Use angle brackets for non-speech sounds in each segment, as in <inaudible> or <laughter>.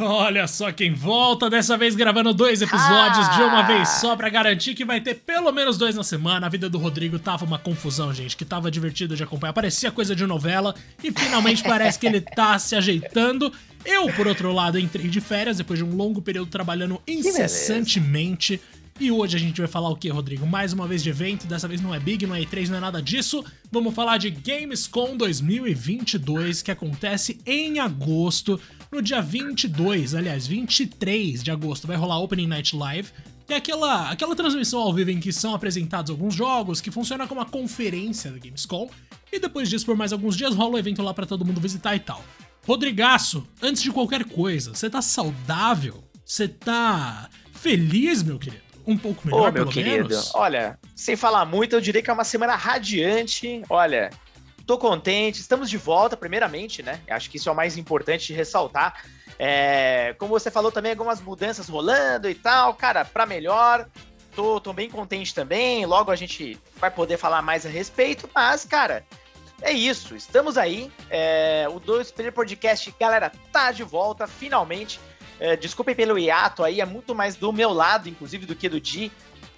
Olha só quem volta, dessa vez gravando dois episódios ah. de uma vez só para garantir que vai ter pelo menos dois na semana. A vida do Rodrigo tava uma confusão, gente, que tava divertido de acompanhar. Parecia coisa de novela e finalmente <laughs> parece que ele tá se ajeitando. Eu, por outro lado, entrei de férias depois de um longo período trabalhando incessantemente. E hoje a gente vai falar o que, Rodrigo? Mais uma vez de evento, dessa vez não é Big, não é E3, não é nada disso. Vamos falar de Gamescom 2022, que acontece em agosto. No dia 22, aliás, 23 de agosto, vai rolar Opening Night Live, que é aquela, aquela transmissão ao vivo em que são apresentados alguns jogos, que funciona como uma conferência da Gamescom, e depois disso, por mais alguns dias, rola o evento lá para todo mundo visitar e tal. Rodrigaço, antes de qualquer coisa, você tá saudável? Você tá feliz, meu querido? Um pouco melhor, Ô, meu querido, menos? olha, sem falar muito, eu diria que é uma semana radiante. Olha, Tô contente, estamos de volta, primeiramente, né? Acho que isso é o mais importante de ressaltar. É, como você falou também, algumas mudanças rolando e tal, cara, para melhor. Tô, tô bem contente também. Logo a gente vai poder falar mais a respeito, mas, cara, é isso. Estamos aí. É, o Dois Player Podcast, galera, tá de volta, finalmente. É, desculpem pelo hiato aí, é muito mais do meu lado, inclusive, do que do Di.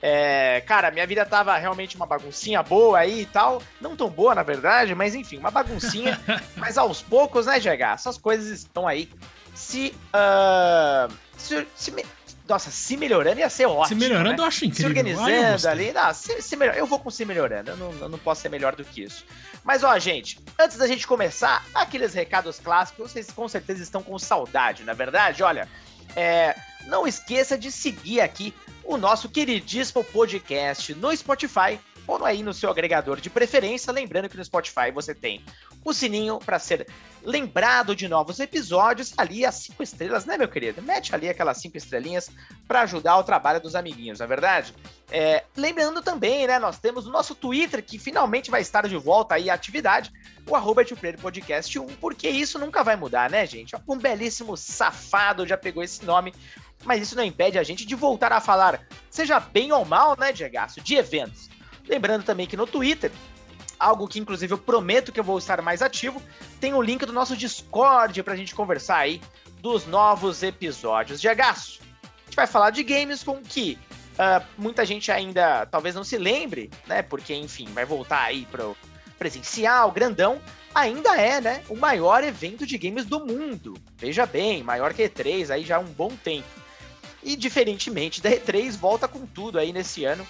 É, cara, minha vida tava realmente uma baguncinha boa aí e tal. Não tão boa, na verdade, mas enfim, uma baguncinha. <laughs> mas aos poucos, né, GH? Essas coisas estão aí se. Uh, se, se nossa, se melhorando ia ser ótimo. Se melhorando né? eu acho incrível. Se organizando ali. Não, se, se melhor, eu vou com se melhorando. Eu não, eu não posso ser melhor do que isso. Mas, ó, gente, antes da gente começar, aqueles recados clássicos, vocês com certeza estão com saudade, na é verdade? Olha, é, não esqueça de seguir aqui o nosso queridíssimo podcast no Spotify ou aí no seu agregador de preferência. Lembrando que no Spotify você tem o sininho para ser lembrado de novos episódios. Ali as cinco estrelas, né, meu querido? Mete ali aquelas cinco estrelinhas para ajudar o trabalho dos amiguinhos, não é verdade? É, lembrando também, né, nós temos o nosso Twitter que finalmente vai estar de volta aí à atividade, o arroba Podcast 1, porque isso nunca vai mudar, né, gente? Um belíssimo safado já pegou esse nome mas isso não impede a gente de voltar a falar, seja bem ou mal, né, Diego, de eventos. Lembrando também que no Twitter, algo que inclusive eu prometo que eu vou estar mais ativo, tem o link do nosso Discord pra gente conversar aí dos novos episódios. Diego, a gente vai falar de games com que uh, muita gente ainda talvez não se lembre, né, porque enfim, vai voltar aí pro presencial, grandão, ainda é, né, o maior evento de games do mundo. Veja bem, maior que E3 aí já há um bom tempo. E diferentemente da E3, volta com tudo aí nesse ano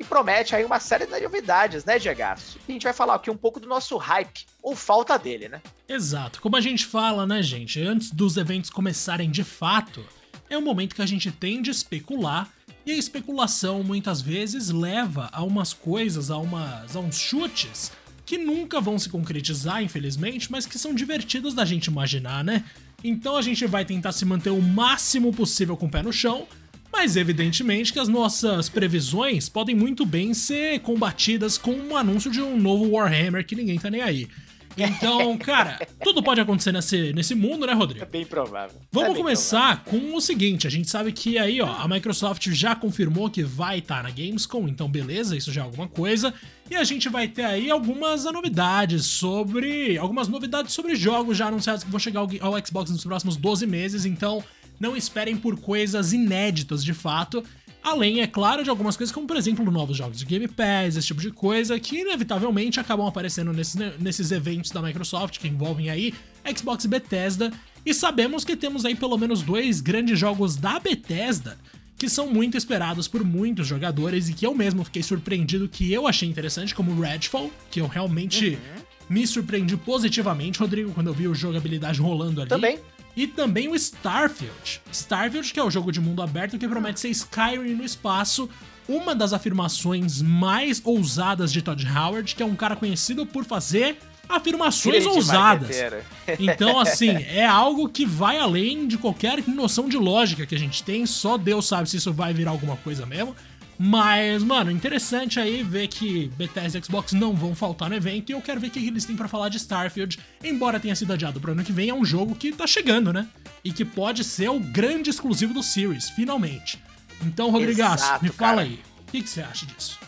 e promete aí uma série de novidades, né, Diego? A gente vai falar aqui um pouco do nosso hype, ou falta dele, né? Exato. Como a gente fala, né, gente? Antes dos eventos começarem de fato, é um momento que a gente tende a especular e a especulação muitas vezes leva a umas coisas, a, umas, a uns chutes que nunca vão se concretizar, infelizmente, mas que são divertidos da gente imaginar, né? Então a gente vai tentar se manter o máximo possível com o pé no chão, mas evidentemente que as nossas previsões podem muito bem ser combatidas com um anúncio de um novo Warhammer que ninguém tá nem aí. Então, <laughs> cara, tudo pode acontecer nesse, nesse mundo, né, Rodrigo? É bem provável. Vamos é começar provável. com o seguinte: a gente sabe que aí, ó, a Microsoft já confirmou que vai estar tá na Gamescom, então beleza, isso já é alguma coisa. E a gente vai ter aí algumas novidades sobre. Algumas novidades sobre jogos já anunciados que vão chegar ao Xbox nos próximos 12 meses, então não esperem por coisas inéditas de fato. Além, é claro, de algumas coisas, como por exemplo novos jogos de Game Pass, esse tipo de coisa, que inevitavelmente acabam aparecendo nesses, nesses eventos da Microsoft, que envolvem aí Xbox e Bethesda. E sabemos que temos aí pelo menos dois grandes jogos da Bethesda que são muito esperados por muitos jogadores e que eu mesmo fiquei surpreendido que eu achei interessante, como Redfall, que eu realmente uhum. me surpreendi positivamente, Rodrigo, quando eu vi a jogabilidade rolando ali. Também. E também o Starfield. Starfield, que é o jogo de mundo aberto que promete ser Skyrim no espaço, uma das afirmações mais ousadas de Todd Howard, que é um cara conhecido por fazer afirmações ousadas. <laughs> Então, assim, é algo que vai além de qualquer noção de lógica que a gente tem, só Deus sabe se isso vai virar alguma coisa mesmo. Mas, mano, interessante aí ver que Bethesda e Xbox não vão faltar no evento e eu quero ver o que eles têm para falar de Starfield, embora tenha sido adiado pro ano que vem, é um jogo que tá chegando, né? E que pode ser o grande exclusivo do Series, finalmente. Então, Rodrigaço, me fala cara. aí, o que, que você acha disso?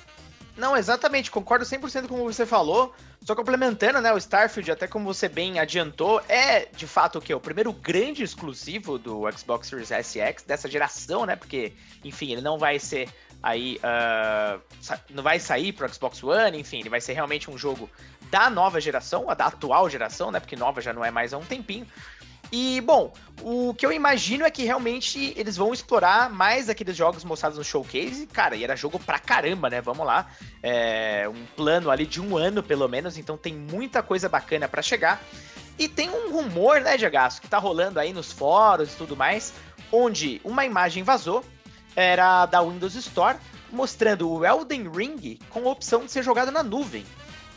Não, exatamente, concordo 100% com o que você falou. Só complementando, né, o Starfield, até como você bem adiantou, é de fato o que? O primeiro grande exclusivo do Xbox Series S e X dessa geração, né? Porque, enfim, ele não vai ser aí. Uh, não vai sair pro Xbox One, enfim, ele vai ser realmente um jogo da nova geração, a da atual geração, né? Porque nova já não é mais há um tempinho. E, bom, o que eu imagino é que realmente eles vão explorar mais aqueles jogos mostrados no showcase. Cara, e era jogo pra caramba, né? Vamos lá. É um plano ali de um ano, pelo menos, então tem muita coisa bacana para chegar. E tem um rumor, né, Diagaço, que tá rolando aí nos fóruns e tudo mais, onde uma imagem vazou, era da Windows Store, mostrando o Elden Ring com a opção de ser jogado na nuvem.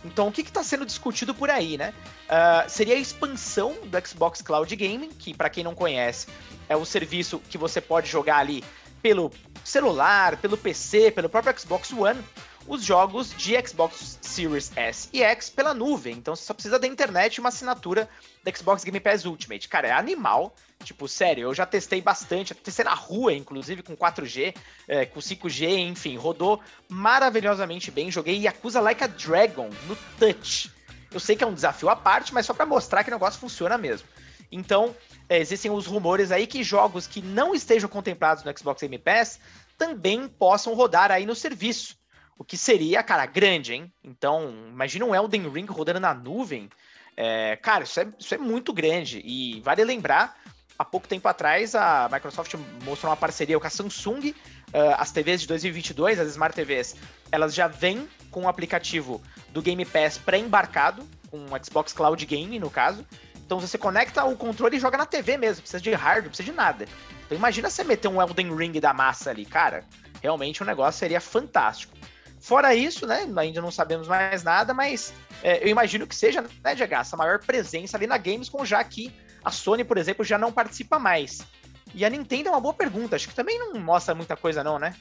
Então, o que está sendo discutido por aí, né? Uh, seria a expansão do Xbox Cloud Gaming, que, para quem não conhece, é o serviço que você pode jogar ali pelo celular, pelo PC, pelo próprio Xbox One, os jogos de Xbox Series S e X pela nuvem. Então, você só precisa da internet e uma assinatura da Xbox Game Pass Ultimate. Cara, é animal. Tipo, sério, eu já testei bastante, testei na rua, inclusive, com 4G, é, com 5G, enfim, rodou maravilhosamente bem. Joguei Yakuza Like a Dragon no touch. Eu sei que é um desafio à parte, mas só para mostrar que o negócio funciona mesmo. Então, é, existem os rumores aí que jogos que não estejam contemplados no Xbox Game Pass também possam rodar aí no serviço. O que seria, cara, grande, hein? Então, imagina um Elden Ring rodando na nuvem. É, cara, isso é, isso é muito grande. E vale lembrar há pouco tempo atrás, a Microsoft mostrou uma parceria com a Samsung. Uh, as TVs de 2022, as Smart TVs, elas já vêm com o aplicativo do Game Pass pré-embarcado, com o Xbox Cloud Game, no caso. Então você conecta o controle e joga na TV mesmo, precisa de hardware, não precisa de nada. Então imagina você meter um Elden Ring da massa ali, cara. Realmente o negócio seria fantástico. Fora isso, né, ainda não sabemos mais nada, mas é, eu imagino que seja, né, Diego, a maior presença ali na Gamescom, já que a Sony, por exemplo, já não participa mais. E a Nintendo é uma boa pergunta. Acho que também não mostra muita coisa, não, né?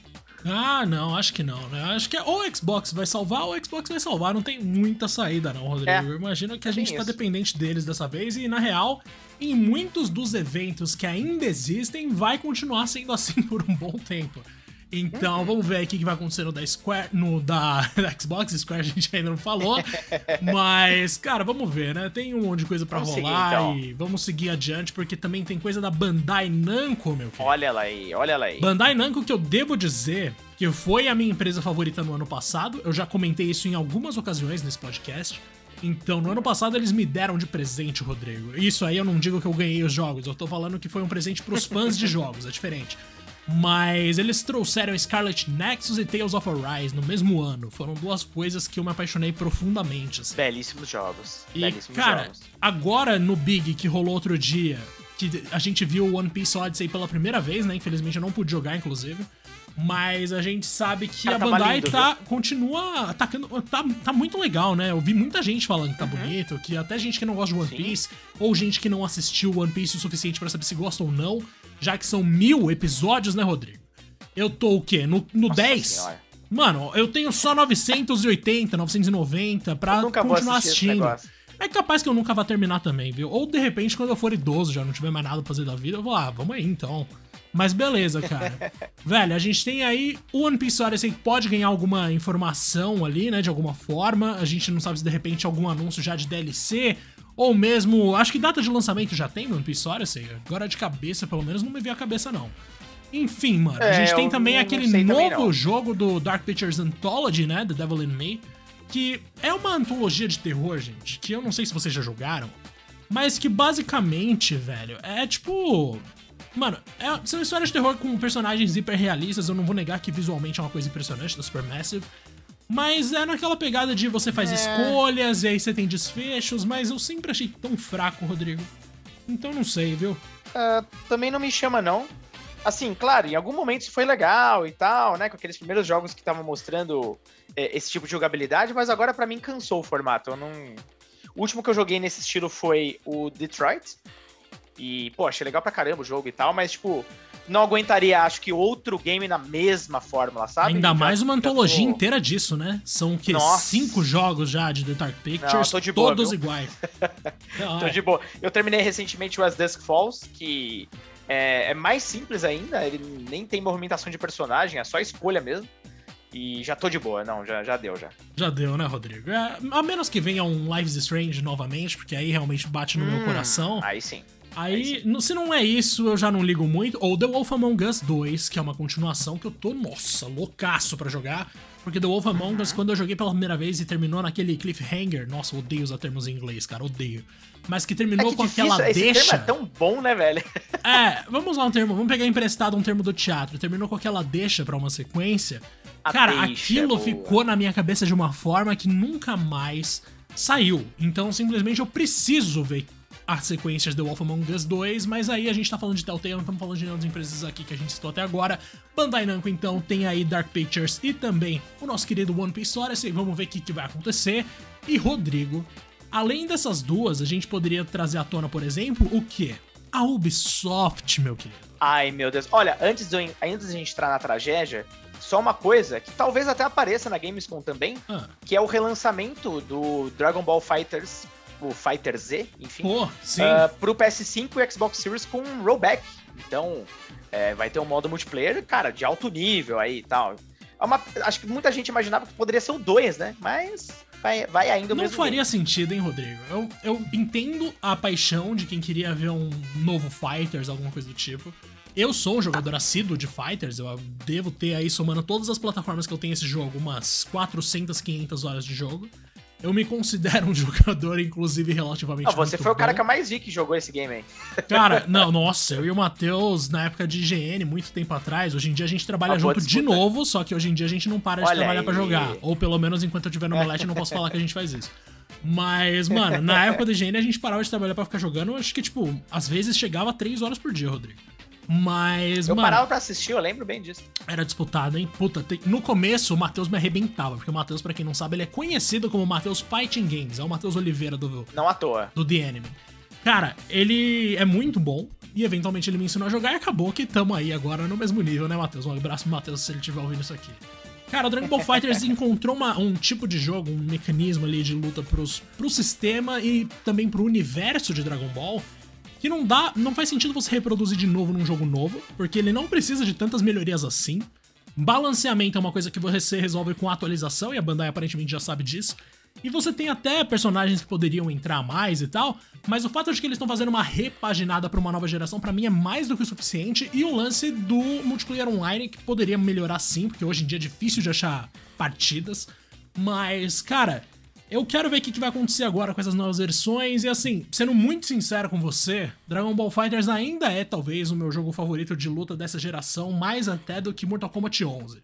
Ah, não, acho que não, né? Acho que é ou o Xbox vai salvar ou o Xbox vai salvar. Não tem muita saída, não, Rodrigo. É, Eu imagino que a gente tá isso. dependente deles dessa vez e, na real, em muitos dos eventos que ainda existem, vai continuar sendo assim <laughs> por um bom tempo. Então, vamos ver aí o que vai acontecer no da Square, no da, <laughs> da, Xbox, Square a gente ainda não falou. <laughs> mas, cara, vamos ver, né? Tem um monte de coisa para rolar seguir, então. e vamos seguir adiante, porque também tem coisa da Bandai Namco, meu querido. Olha ela aí, olha ela aí. Bandai Namco que eu devo dizer que foi a minha empresa favorita no ano passado. Eu já comentei isso em algumas ocasiões nesse podcast. Então, no ano passado eles me deram de presente, Rodrigo. Isso aí eu não digo que eu ganhei os jogos, eu tô falando que foi um presente pros fãs de <laughs> jogos, é diferente. Mas eles trouxeram Scarlet Nexus e Tales of Arise no mesmo ano. Foram duas coisas que eu me apaixonei profundamente. Assim. Belíssimos jogos. E, Belíssimos cara, jogos. agora no Big que rolou outro dia, que a gente viu o One Piece Odyssey pela primeira vez, né? Infelizmente eu não pude jogar, inclusive. Mas a gente sabe que Cara, a Bandai lindo, tá, continua atacando. Tá, tá muito legal, né? Eu vi muita gente falando que tá uhum. bonito, que até gente que não gosta de One Piece, Sim. ou gente que não assistiu One Piece o suficiente para saber se gosta ou não, já que são mil episódios, né, Rodrigo? Eu tô o quê? No, no 10? Senhora. Mano, eu tenho só 980, 990 pra continuar assistindo. É capaz que eu nunca vá terminar também, viu? Ou de repente, quando eu for idoso, já não tiver mais nada pra fazer da vida, eu vou, ah, vamos aí então. Mas beleza, cara. <laughs> Velho, a gente tem aí o One Piece Odyssey pode ganhar alguma informação ali, né, de alguma forma. A gente não sabe se de repente algum anúncio já de DLC ou mesmo, acho que data de lançamento já tem One Piece Odyssey. Agora de cabeça, pelo menos não me veio a cabeça não. Enfim, mano, é, a gente tem também aquele novo também jogo do Dark Pictures Anthology, né, The Devil in Me, que é uma antologia de terror, gente, que eu não sei se vocês já jogaram, mas que basicamente, velho, é tipo Mano, é, são histórias de terror com personagens hiperrealistas. Eu não vou negar que visualmente é uma coisa impressionante do Supermassive. Mas é naquela pegada de você faz é. escolhas e aí você tem desfechos, mas eu sempre achei tão fraco, Rodrigo. Então não sei, viu? Uh, também não me chama, não. Assim, claro, em algum momento isso foi legal e tal, né? Com aqueles primeiros jogos que estavam mostrando é, esse tipo de jogabilidade, mas agora para mim cansou o formato. Eu não. O último que eu joguei nesse estilo foi o Detroit. E, pô, achei legal pra caramba o jogo e tal, mas, tipo, não aguentaria, acho que, outro game na mesma fórmula, sabe? Ainda mais uma antologia tô... inteira disso, né? São que cinco jogos já de The Dark Pictures, não, boa, todos viu? iguais. <laughs> tô é. de boa. Eu terminei recentemente o As Dusk Falls, que é, é, mais simples ainda, ele nem tem movimentação de personagem, é só escolha mesmo. E já tô de boa, não, já, já deu já. Já deu, né, Rodrigo? É, a menos que venha um Lives Strange novamente, porque aí realmente bate no hum, meu coração. Aí sim. Aí, aí se não é isso, eu já não ligo muito. Ou The Wolf Among Us 2, que é uma continuação que eu tô, nossa, loucaço pra jogar. Porque The Wolf Among Us, quando eu joguei pela primeira vez e terminou naquele cliffhanger, nossa, odeio usar termos em inglês, cara, odeio. Mas que terminou é que com difícil, aquela esse deixa. Termo é tão bom, né, velho? <laughs> É, vamos usar um termo, vamos pegar emprestado um termo do teatro. Terminou com aquela deixa para uma sequência. A cara, deixa, aquilo ficou na minha cabeça de uma forma que nunca mais saiu. Então, simplesmente eu preciso ver as sequências The Wolf Among Us 2, mas aí a gente tá falando de Telltale, não estamos falando de outras empresas aqui que a gente citou até agora. Bandai Namco, então, tem aí Dark Pictures e também o nosso querido One Piece Odyssey, vamos ver o que, que vai acontecer. E Rodrigo, além dessas duas, a gente poderia trazer à tona, por exemplo, o que? A Ubisoft, meu querido. Ai, meu Deus. Olha, antes de, antes de a gente entrar na tragédia, só uma coisa que talvez até apareça na Gamescom também, ah. que é o relançamento do Dragon Ball Fighters o Fighter Z, enfim, Pô, sim. Uh, pro PS5 e Xbox Series com rollback. Então, é, vai ter um modo multiplayer, cara, de alto nível aí e tal. É uma, acho que muita gente imaginava que poderia ser o 2, né? Mas vai, vai ainda o Não faria sentido, hein, Rodrigo? Eu, eu entendo a paixão de quem queria ver um novo Fighters, alguma coisa do tipo. Eu sou um jogador assíduo de Fighters, eu devo ter aí, somando todas as plataformas que eu tenho esse jogo, umas 400, 500 horas de jogo. Eu me considero um <laughs> jogador, inclusive, relativamente. Ah, você foi o cara que eu mais vi que jogou esse game aí. <laughs> Cara, não, nossa, eu e o Matheus, na época de IGN, muito tempo atrás, hoje em dia a gente trabalha junto de novo, só que hoje em dia a gente não para de Olha trabalhar para jogar. Ou pelo menos enquanto eu estiver no Omelete, eu não posso falar que a gente faz isso. Mas, mano, na época da <laughs> IGN a gente parava de trabalhar para ficar jogando, acho que, tipo, às vezes chegava a 3 horas por dia, Rodrigo. Mas, eu mano. Parava pra assistir, eu lembro bem disso. Era disputado, hein? Puta, tem... no começo o Matheus me arrebentava, porque o Matheus, pra quem não sabe, ele é conhecido como Matheus Fighting Games. É o Matheus Oliveira do. Não à toa. Do The Enemy. Cara, ele é muito bom. E eventualmente ele me ensinou a jogar e acabou que tamo aí agora no mesmo nível, né, Matheus? Um abraço pro Matheus se ele estiver ouvindo isso aqui. Cara, o Dragon Ball Fighters <laughs> encontrou uma, um tipo de jogo, um mecanismo ali de luta pros, pro sistema e também pro universo de Dragon Ball que não dá, não faz sentido você reproduzir de novo num jogo novo, porque ele não precisa de tantas melhorias assim. Balanceamento é uma coisa que você resolve com atualização, e a Bandai aparentemente já sabe disso. E você tem até personagens que poderiam entrar mais e tal, mas o fato de que eles estão fazendo uma repaginada para uma nova geração, para mim é mais do que o suficiente. E o lance do multiplayer online, que poderia melhorar sim, porque hoje em dia é difícil de achar partidas. Mas, cara, eu quero ver o que vai acontecer agora com essas novas versões. E assim, sendo muito sincero com você, Dragon Ball Fighters ainda é talvez o meu jogo favorito de luta dessa geração, mais até do que Mortal Kombat 11.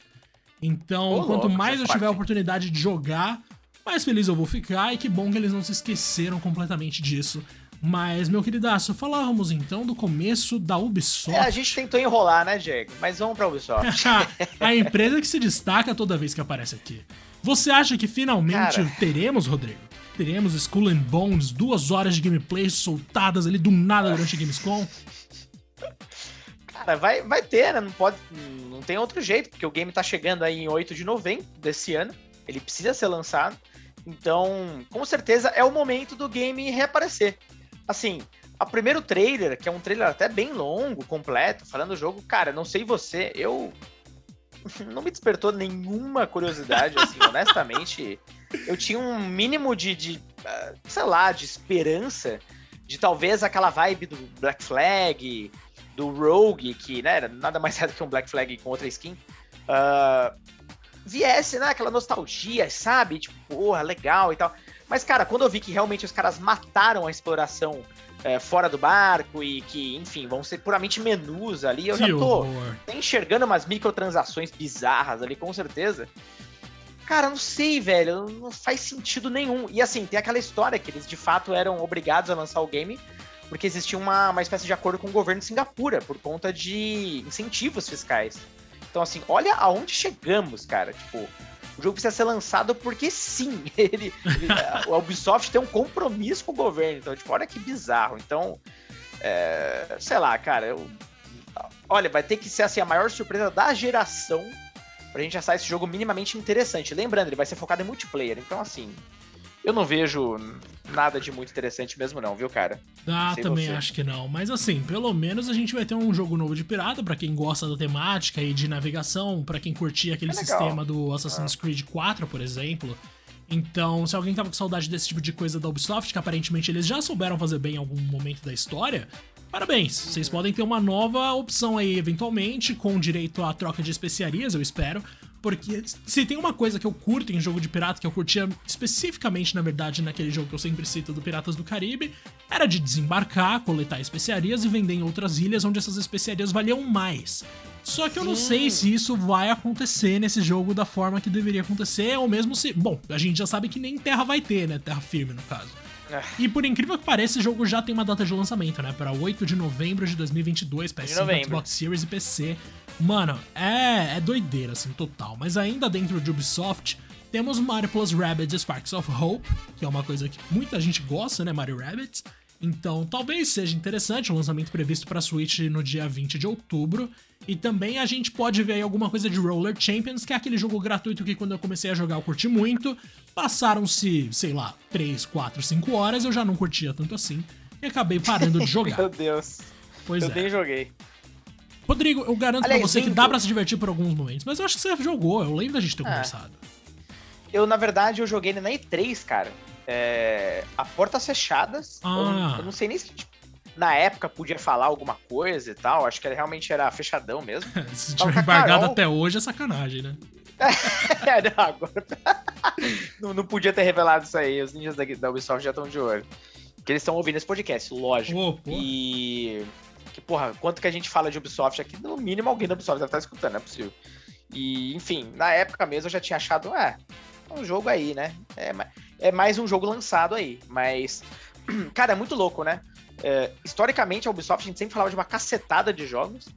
Então, quanto mais eu tiver a oportunidade de jogar, mais feliz eu vou ficar. E que bom que eles não se esqueceram completamente disso. Mas, meu queridaço, falávamos então do começo da Ubisoft. É, a gente tentou enrolar, né, Diego? Mas vamos pra Ubisoft. <laughs> a empresa que se destaca toda vez que aparece aqui. Você acha que finalmente Cara. teremos, Rodrigo? Teremos Skull and Bones, duas horas de gameplay soltadas ali do nada durante a Gamescom? Cara, vai, vai ter, né? Não pode. Não tem outro jeito, porque o game tá chegando aí em 8 de novembro desse ano. Ele precisa ser lançado. Então, com certeza é o momento do game reaparecer. Assim, o primeiro trailer, que é um trailer até bem longo, completo, falando do jogo, cara, não sei você, eu <laughs> não me despertou nenhuma curiosidade, assim, <laughs> honestamente. Eu tinha um mínimo de, de, ah, sei lá, de esperança de talvez aquela vibe do Black Flag, do Rogue, que né, era nada mais é do que um Black Flag com outra skin, uh, viesse, né, aquela nostalgia, sabe? Tipo, porra, legal e tal. Mas, cara, quando eu vi que realmente os caras mataram a exploração é, fora do barco e que, enfim, vão ser puramente menus ali. Eu que já tô enxergando umas microtransações bizarras ali, com certeza. Cara, não sei, velho, não faz sentido nenhum. E assim, tem aquela história que eles de fato eram obrigados a lançar o game porque existia uma, uma espécie de acordo com o governo de Singapura por conta de incentivos fiscais. Então, assim, olha aonde chegamos, cara. Tipo, o jogo precisa ser lançado porque sim, <laughs> ele, ele a Ubisoft tem um compromisso com o governo. Então, tipo, olha que bizarro. Então, é, sei lá, cara, eu, olha, vai ter que ser assim a maior surpresa da geração pra gente achar esse jogo minimamente interessante. Lembrando, ele vai ser focado em multiplayer. Então, assim, eu não vejo nada de muito interessante mesmo não, viu, cara? Ah, também você. acho que não. Mas assim, pelo menos a gente vai ter um jogo novo de pirata para quem gosta da temática e de navegação, para quem curtia aquele é sistema do Assassin's ah. Creed 4, por exemplo. Então, se alguém tava com saudade desse tipo de coisa da Ubisoft, que aparentemente eles já souberam fazer bem em algum momento da história, parabéns. Vocês podem ter uma nova opção aí, eventualmente, com direito à troca de especiarias, eu espero. Porque se tem uma coisa que eu curto em jogo de pirata, que eu curtia especificamente, na verdade, naquele jogo que eu sempre cito do Piratas do Caribe, era de desembarcar, coletar especiarias e vender em outras ilhas onde essas especiarias valiam mais. Só que eu não sei se isso vai acontecer nesse jogo da forma que deveria acontecer, ou mesmo se. Bom, a gente já sabe que nem terra vai ter, né? Terra firme, no caso. É. E por incrível que pareça, esse jogo já tem uma data de lançamento, né? Para 8 de novembro de 2022, PS5, Xbox Series e PC. Mano, é, é doideira, assim, total. Mas ainda dentro de Ubisoft, temos Mario Plus Rabbids Sparks of Hope, que é uma coisa que muita gente gosta, né? Mario Rabbids. Então, talvez seja interessante o lançamento previsto para Switch no dia 20 de outubro. E também a gente pode ver aí alguma coisa de Roller Champions, que é aquele jogo gratuito que quando eu comecei a jogar eu curti muito. Passaram-se, sei lá, 3, 4, 5 horas, eu já não curtia tanto assim. E acabei parando de <laughs> jogar. Meu Deus. Pois eu é. nem joguei. Rodrigo, eu garanto Aliás, pra você que dá pra se divertir por alguns momentos, mas eu acho que você jogou, eu lembro da gente ter é. conversado. Eu, na verdade, eu joguei na E3, cara é, a portas fechadas. Ah. Eu, eu, não sei nem se tipo, na época podia falar alguma coisa e tal. Acho que realmente era fechadão mesmo. <laughs> se tiver embargado até hoje é sacanagem, né? <laughs> é, não, agora... <laughs> não, não, podia ter revelado isso aí. Os ninjas da, da Ubisoft já estão de olho. Que eles estão ouvindo esse podcast, lógico. Oh, e. Que, porra, quanto que a gente fala de Ubisoft aqui, no mínimo alguém da Ubisoft deve estar escutando, não é possível. E, enfim, na época mesmo eu já tinha achado, é, um jogo aí, né? É, é mais um jogo lançado aí. Mas, <clears throat> cara, é muito louco, né? É, historicamente, a Ubisoft, a gente sempre falava de uma cacetada de jogos.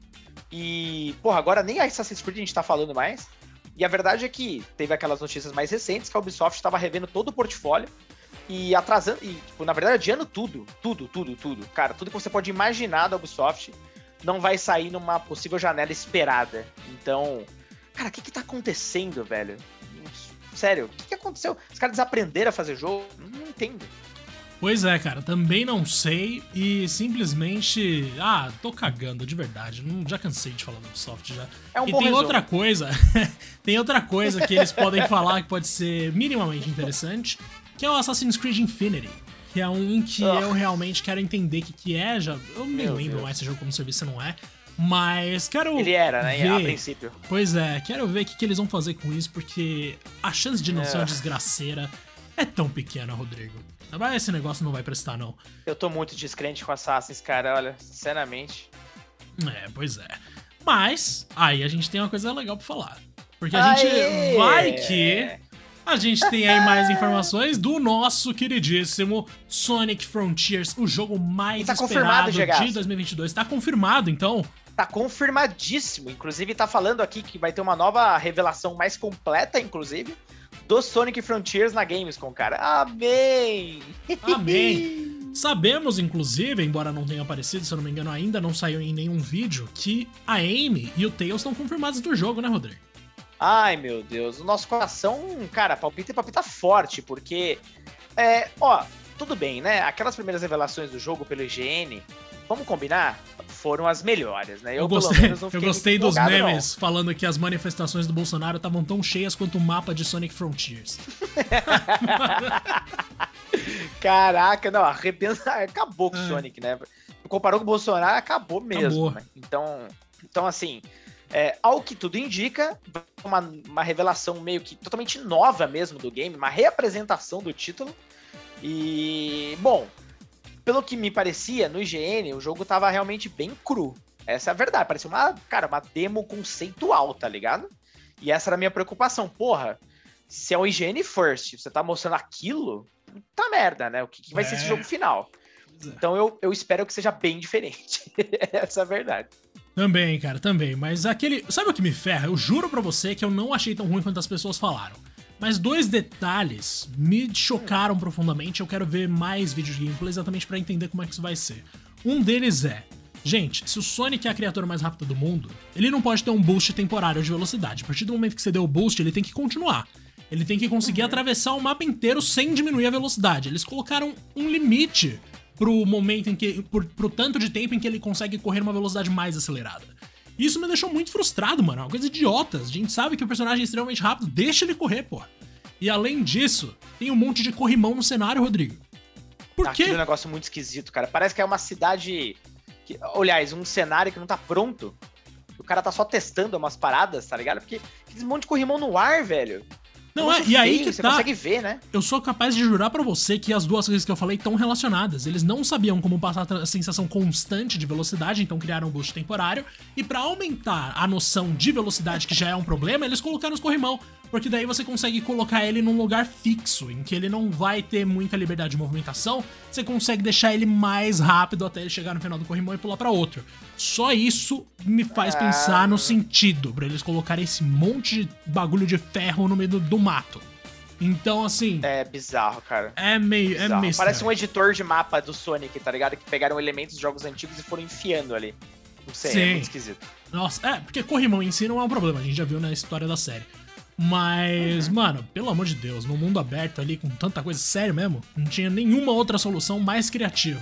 E, porra, agora nem a Assassin's Creed a gente tá falando mais. E a verdade é que teve aquelas notícias mais recentes que a Ubisoft estava revendo todo o portfólio e atrasando, e, tipo, na verdade, adiando tudo, tudo, tudo, tudo. Cara, tudo que você pode imaginar da Ubisoft não vai sair numa possível janela esperada. Então, cara, o que que tá acontecendo, velho? Sério, o que, que aconteceu? Os caras desaprenderam a fazer jogo? Não entendo. Pois é, cara, também não sei e simplesmente. Ah, tô cagando, de verdade. Não, já cansei de falar do Ubisoft já. É um e tem resumo. outra coisa. <laughs> tem outra coisa que eles podem <laughs> falar que pode ser minimamente interessante, que é o Assassin's Creed Infinity. Que é um que oh. eu realmente quero entender o que, que é. Já, eu nem Meu lembro Deus. mais se jogo como serviço não é. Mas quero. Ele era, né? Ver... A princípio. Pois é, quero ver o que, que eles vão fazer com isso, porque a chance de não é. ser uma desgraceira é tão pequena, Rodrigo. Esse negócio não vai prestar, não. Eu tô muito descrente com Assassins, cara, olha, sinceramente. É, pois é. Mas, aí a gente tem uma coisa legal pra falar. Porque a Aê! gente vai que a gente tem aí mais informações do nosso queridíssimo Sonic Frontiers, o jogo mais tá esperado de 2022. Tá confirmado, então? Tá confirmadíssimo. Inclusive, tá falando aqui que vai ter uma nova revelação mais completa, inclusive, do Sonic Frontiers na Gamescom, cara. Amém! Amém! <laughs> Sabemos, inclusive, embora não tenha aparecido, se eu não me engano, ainda não saiu em nenhum vídeo, que a Amy e o Tails estão confirmados do jogo, né, Rodrigo? Ai, meu Deus, o nosso coração, cara, palpita e palpita forte, porque, é, ó, tudo bem, né? Aquelas primeiras revelações do jogo pelo IGN, vamos combinar? Foram as melhores, né? Eu, eu gostei, eu gostei dos memes não. falando que as manifestações do Bolsonaro estavam tão cheias quanto o mapa de Sonic Frontiers. <laughs> Caraca, não, arrebenta, acabou com o é. Sonic, né? Comparou com o Bolsonaro, acabou mesmo. Acabou. Né? Então, então, assim, é, ao que tudo indica, uma, uma revelação meio que totalmente nova mesmo do game, uma reapresentação do título. E, bom, pelo que me parecia, no IGN, o jogo tava realmente bem cru. Essa é a verdade. Parecia uma, cara, uma demo conceitual, tá ligado? E essa era a minha preocupação. Porra, se é o IGN First, você tá mostrando aquilo, tá merda, né? O que, que vai é. ser esse é. jogo final? É. Então eu, eu espero que seja bem diferente. <laughs> essa é a verdade. Também, cara, também. Mas aquele. Sabe o que me ferra? Eu juro pra você que eu não achei tão ruim quanto as pessoas falaram. Mas dois detalhes me chocaram profundamente. Eu quero ver mais vídeos de gameplay exatamente para entender como é que isso vai ser. Um deles é. Gente, se o Sonic é a criatura mais rápida do mundo, ele não pode ter um boost temporário de velocidade. A partir do momento que você deu o boost, ele tem que continuar. Ele tem que conseguir uhum. atravessar o mapa inteiro sem diminuir a velocidade. Eles colocaram um limite pro momento em que. Por, pro tanto de tempo em que ele consegue correr uma velocidade mais acelerada. Isso me deixou muito frustrado, mano. É uma coisa idiota. A gente sabe que o personagem é extremamente rápido, deixa ele correr, porra. E além disso, tem um monte de corrimão no cenário, Rodrigo. Por quê? Aquele é um negócio muito esquisito, cara. Parece que é uma cidade. Que, aliás, um cenário que não tá pronto. O cara tá só testando umas paradas, tá ligado? Porque aquele monte de corrimão no ar, velho. Não, é, e aí que você tá. consegue ver, né? Eu sou capaz de jurar para você que as duas coisas que eu falei estão relacionadas. Eles não sabiam como passar a sensação constante de velocidade, então criaram um boost temporário. E para aumentar a noção de velocidade, que já é um problema, eles colocaram os corrimão porque daí você consegue colocar ele num lugar fixo, em que ele não vai ter muita liberdade de movimentação, você consegue deixar ele mais rápido até ele chegar no final do corrimão e pular para outro. Só isso me faz pensar no sentido para eles colocarem esse monte de bagulho de ferro no meio do, do mato. Então, assim. É bizarro, cara. É meio. É bizarro. É meio Parece um editor de mapa do Sonic, tá ligado? Que pegaram elementos de jogos antigos e foram enfiando ali. Não sei, é Sim. é muito esquisito. Nossa, é, porque corrimão em si não é um problema, a gente já viu na história da série. Mas, uhum. mano, pelo amor de Deus, no mundo aberto ali com tanta coisa, sério mesmo, não tinha nenhuma outra solução mais criativa.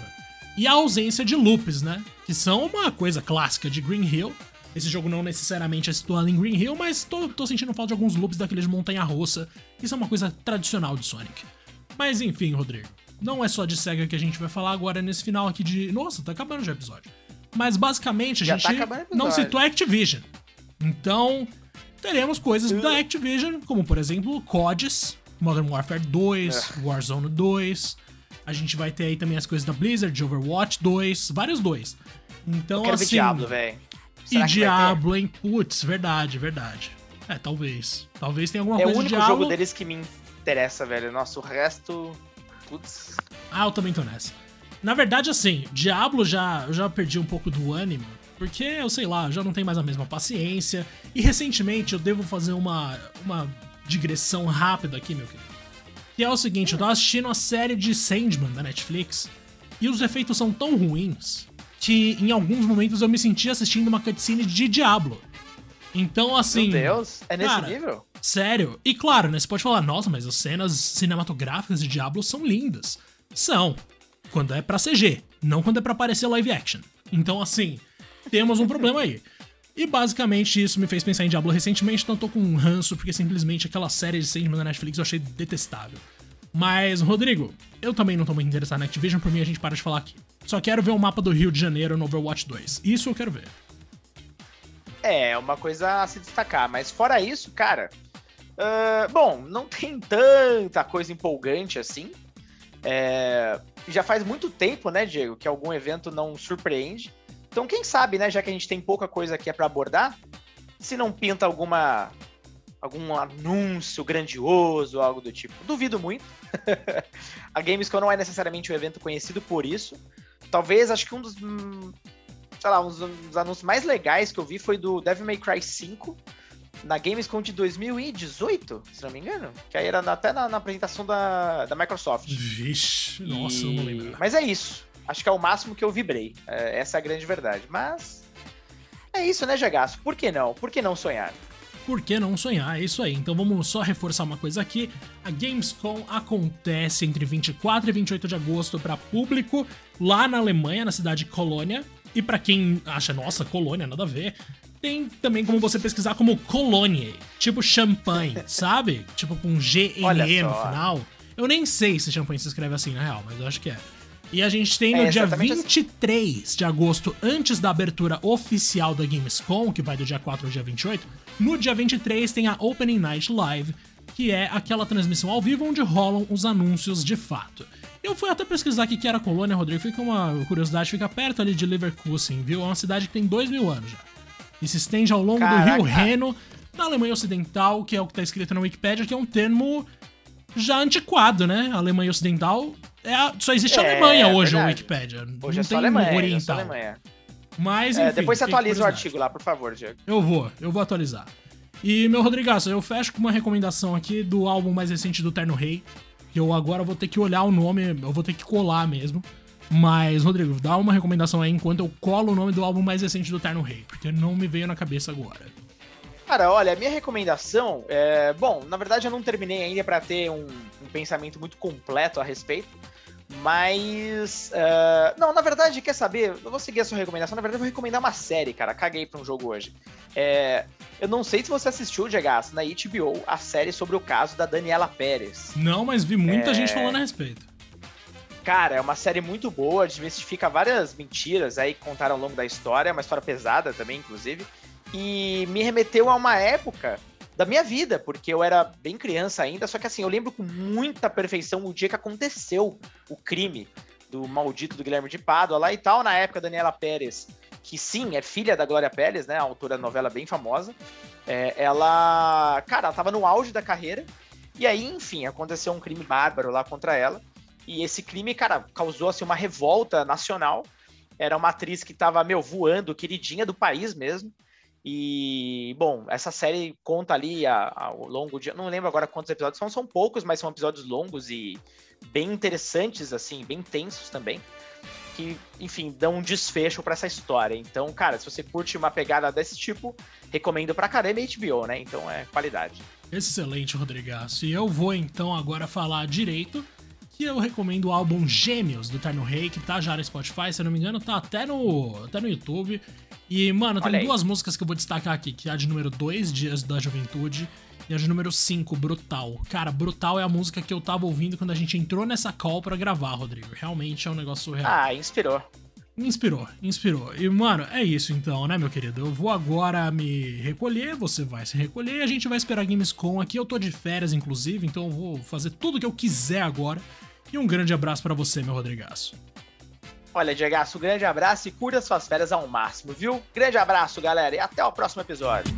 E a ausência de loops, né? Que são uma coisa clássica de Green Hill. Esse jogo não necessariamente é situado em Green Hill, mas tô, tô sentindo falta de alguns loops daqueles de montanha-russa. Isso é uma coisa tradicional de Sonic. Mas enfim, Rodrigo, não é só de SEGA que a gente vai falar agora nesse final aqui de. Nossa, tá acabando já o episódio. Mas basicamente a já gente tá não citou a Activision. Então, teremos coisas da Activision, como por exemplo CODs, Modern Warfare 2, é. Warzone 2. A gente vai ter aí também as coisas da Blizzard, de Overwatch 2, vários dois. Então, assim. Ver Diablo, velho. E Diablo, hein? Putz, verdade, verdade. É, talvez. Talvez tenha alguma é coisa de Diablo. É o único jogo deles que me interessa, velho. Nosso resto. Putz. Ah, eu também tô nessa. Na verdade, assim, Diablo já, eu já perdi um pouco do ânimo porque eu sei lá, já não tenho mais a mesma paciência. E recentemente eu devo fazer uma, uma digressão rápida aqui, meu querido. Que é o seguinte, eu tava assistindo a série de Sandman da Netflix e os efeitos são tão ruins que em alguns momentos eu me senti assistindo uma cutscene de Diablo. Então, assim. Meu Deus, é nesse cara, nível? Sério. E claro, né? Você pode falar, nossa, mas as cenas cinematográficas de Diablo são lindas. São. Quando é pra CG, não quando é pra aparecer live action. Então, assim, temos um problema aí. E basicamente isso me fez pensar em Diablo recentemente, então tô com um ranço, porque simplesmente aquela série de Sandman da Netflix eu achei detestável. Mas, Rodrigo, eu também não tô muito interessado na Activision, por mim a gente para de falar aqui. Só quero ver o mapa do Rio de Janeiro no Overwatch 2. Isso eu quero ver. É, uma coisa a se destacar, mas fora isso, cara. Uh, bom, não tem tanta coisa empolgante assim. É, já faz muito tempo, né, Diego, que algum evento não surpreende. Então, quem sabe, né, já que a gente tem pouca coisa aqui para abordar, se não pinta alguma algum anúncio grandioso, algo do tipo. Duvido muito. <laughs> a Gamescom não é necessariamente um evento conhecido por isso. Talvez, acho que um dos, hum, sei lá, um dos anúncios mais legais que eu vi foi do Devil May Cry 5 na Gamescom de 2018, se não me engano. Que aí era até na, na apresentação da, da Microsoft. Vixe, nossa, e... não lembro. Mas é isso. Acho que é o máximo que eu vibrei. É, essa é a grande verdade. Mas. É isso, né, Jagaço? Por que não? Por que não sonhar? Por que não sonhar? É isso aí. Então vamos só reforçar uma coisa aqui. A Gamescom acontece entre 24 e 28 de agosto para público lá na Alemanha, na cidade de Colônia. E para quem acha, nossa, Colônia, nada a ver, tem também como você pesquisar como Cologne, tipo champanhe, <laughs> sabe? Tipo com G-N-E no final. Eu nem sei se champanhe se escreve assim, na real, mas eu acho que é. E a gente tem no é, dia 23 assim. de agosto, antes da abertura oficial da Gamescom, que vai do dia 4 ao dia 28, no dia 23 tem a Opening Night Live, que é aquela transmissão ao vivo onde rolam os anúncios de fato. Eu fui até pesquisar aqui que era a Colônia, Rodrigo, fica uma curiosidade, fica perto ali de Leverkusen, viu? É uma cidade que tem dois mil anos já. E se estende ao longo Caraca. do rio Reno, na Alemanha Ocidental, que é o que está escrito na Wikipedia, que é um termo já antiquado, né? A Alemanha Ocidental é a, só existe a é, Alemanha hoje no Wikipedia. Hoje é só Alemanha, oriental. É só Alemanha. Mas, é, enfim, é, depois você atualiza o artigo lá, por favor, Diego. Eu vou, eu vou atualizar. E, meu Rodrigaço, eu fecho com uma recomendação aqui do álbum mais recente do Terno Rei. Que eu agora vou ter que olhar o nome, eu vou ter que colar mesmo. Mas, Rodrigo, dá uma recomendação aí enquanto eu colo o nome do álbum mais recente do Terno Rei, porque não me veio na cabeça agora. Cara, olha, a minha recomendação é. Bom, na verdade eu não terminei ainda para ter um, um, pensamento muito completo a respeito. Mas. Uh, não, na verdade, quer saber? Eu vou seguir a sua recomendação. Na verdade, eu vou recomendar uma série, cara. Caguei pra um jogo hoje. É, eu não sei se você assistiu, Diego, na HBO, a série sobre o caso da Daniela Pérez. Não, mas vi muita é... gente falando a respeito. Cara, é uma série muito boa, desmistifica várias mentiras aí que contaram ao longo da história, uma história pesada também, inclusive. E me remeteu a uma época da minha vida, porque eu era bem criança ainda, só que assim, eu lembro com muita perfeição o dia que aconteceu o crime do maldito do Guilherme de Pádua lá e tal, na época Daniela Pérez, que sim, é filha da Glória Pérez, né, autora da novela bem famosa, é, ela, cara, ela tava no auge da carreira, e aí, enfim, aconteceu um crime bárbaro lá contra ela, e esse crime, cara, causou, assim, uma revolta nacional, era uma atriz que tava, meu, voando, queridinha do país mesmo, e, bom, essa série conta ali ao longo de. Não lembro agora quantos episódios são, são poucos, mas são episódios longos e bem interessantes, assim, bem tensos também. Que, enfim, dão um desfecho para essa história. Então, cara, se você curte uma pegada desse tipo, recomendo pra caramba HBO, né? Então é qualidade. Excelente, Rodrigaço. E eu vou então agora falar direito que eu recomendo o álbum Gêmeos do Terno Rei, que tá já no Spotify, se eu não me engano, tá até no, até no YouTube. E, mano, tem duas músicas que eu vou destacar aqui, que é a de número 2, Dias da Juventude, e a de número 5, Brutal. Cara, Brutal é a música que eu tava ouvindo quando a gente entrou nessa call para gravar, Rodrigo. Realmente é um negócio surreal. Ah, inspirou. Inspirou, inspirou. E, mano, é isso então, né, meu querido? Eu vou agora me recolher, você vai se recolher e a gente vai esperar a Gamescom aqui. Eu tô de férias, inclusive, então eu vou fazer tudo que eu quiser agora. E um grande abraço para você, meu Rodrigaço. Olha, Diego, um grande abraço e curta suas férias ao máximo, viu? Grande abraço, galera, e até o próximo episódio.